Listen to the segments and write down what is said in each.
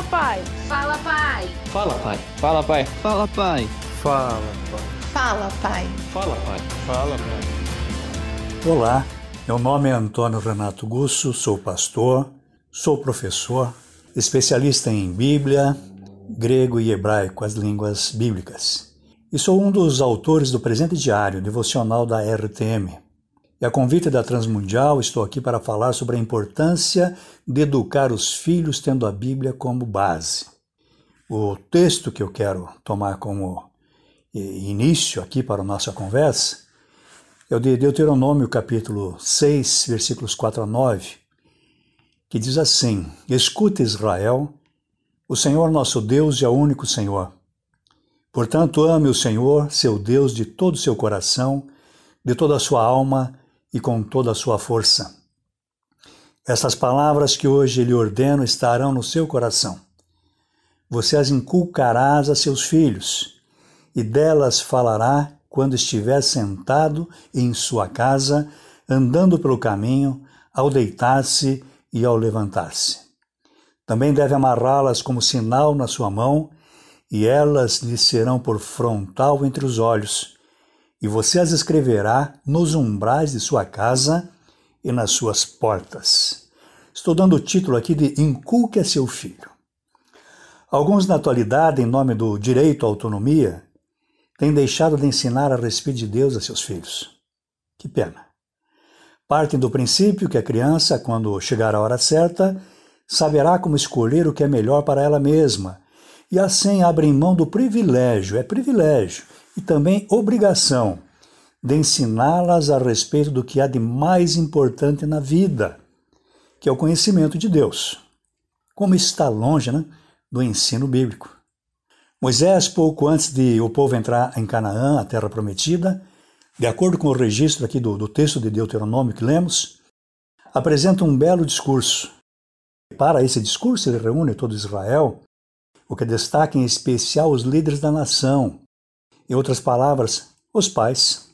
Fala, pai. Fala, pai. Fala, pai. Fala, pai. Fala, pai. Fala, pai. Fala, pai. Fala, pai. Fala, pai. Olá, meu nome é Antônio Renato Gusso, sou pastor, sou professor, especialista em Bíblia, grego e hebraico, as línguas bíblicas. E sou um dos autores do presente diário devocional da RTM. E a convite da Transmundial, estou aqui para falar sobre a importância de educar os filhos tendo a Bíblia como base. O texto que eu quero tomar como início aqui para a nossa conversa é o de Deuteronômio capítulo 6, versículos 4 a 9, que diz assim: Escuta Israel, o Senhor nosso Deus é o único Senhor. Portanto, ame o Senhor, seu Deus, de todo o seu coração, de toda a sua alma e com toda a sua força. Estas palavras que hoje lhe ordeno estarão no seu coração. Você as inculcarás a seus filhos, e delas falará quando estiver sentado em sua casa, andando pelo caminho, ao deitar-se e ao levantar-se. Também deve amarrá-las como sinal na sua mão, e elas lhe serão por frontal entre os olhos e você as escreverá nos umbrais de sua casa e nas suas portas. Estou dando o título aqui de Inculque a seu filho. Alguns, na atualidade, em nome do direito à autonomia, têm deixado de ensinar a respeito de Deus a seus filhos. Que pena. Partem do princípio que a criança, quando chegar a hora certa, saberá como escolher o que é melhor para ela mesma, e assim abrem mão do privilégio, é privilégio, e também obrigação de ensiná-las a respeito do que há de mais importante na vida, que é o conhecimento de Deus. Como está longe né, do ensino bíblico. Moisés, pouco antes de o povo entrar em Canaã, a terra prometida, de acordo com o registro aqui do, do texto de Deuteronômio que lemos, apresenta um belo discurso. Para esse discurso, ele reúne todo Israel, o que destaca em especial os líderes da nação, em outras palavras, os pais.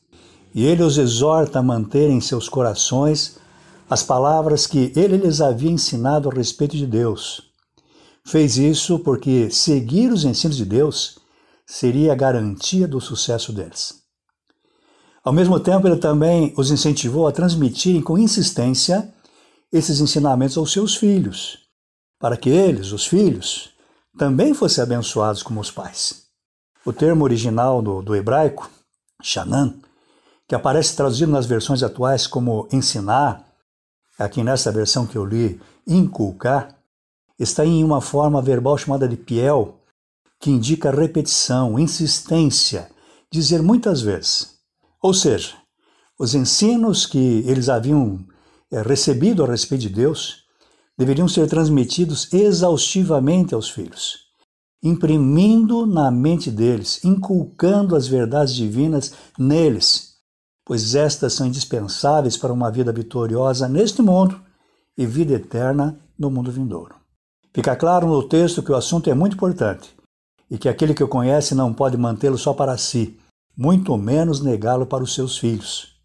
E ele os exorta a manter em seus corações as palavras que ele lhes havia ensinado a respeito de Deus. Fez isso porque seguir os ensinos de Deus seria a garantia do sucesso deles. Ao mesmo tempo, ele também os incentivou a transmitirem com insistência esses ensinamentos aos seus filhos, para que eles, os filhos, também fossem abençoados como os pais. O termo original do, do hebraico, shanan, que aparece traduzido nas versões atuais como ensinar, aqui nessa versão que eu li, inculcar, está em uma forma verbal chamada de piel, que indica repetição, insistência, dizer muitas vezes. Ou seja, os ensinos que eles haviam é, recebido a respeito de Deus deveriam ser transmitidos exaustivamente aos filhos imprimindo na mente deles, inculcando as verdades divinas neles, pois estas são indispensáveis para uma vida vitoriosa neste mundo e vida eterna no mundo vindouro. Fica claro no texto que o assunto é muito importante e que aquele que o conhece não pode mantê-lo só para si, muito menos negá-lo para os seus filhos.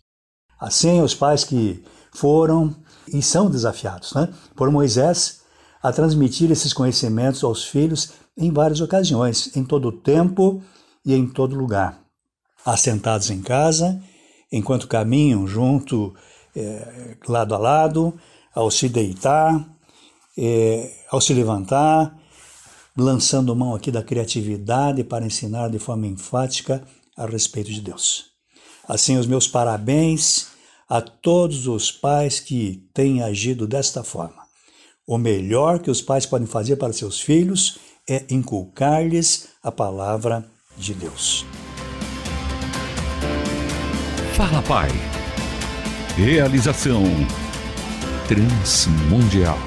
Assim, os pais que foram e são desafiados né, por Moisés a transmitir esses conhecimentos aos filhos em várias ocasiões, em todo tempo e em todo lugar. Assentados em casa, enquanto caminham junto, é, lado a lado, ao se deitar, é, ao se levantar, lançando mão aqui da criatividade para ensinar de forma enfática a respeito de Deus. Assim, os meus parabéns a todos os pais que têm agido desta forma. O melhor que os pais podem fazer para seus filhos é inculcar-lhes a palavra de Deus. Fala, Pai. Realização Transmundial.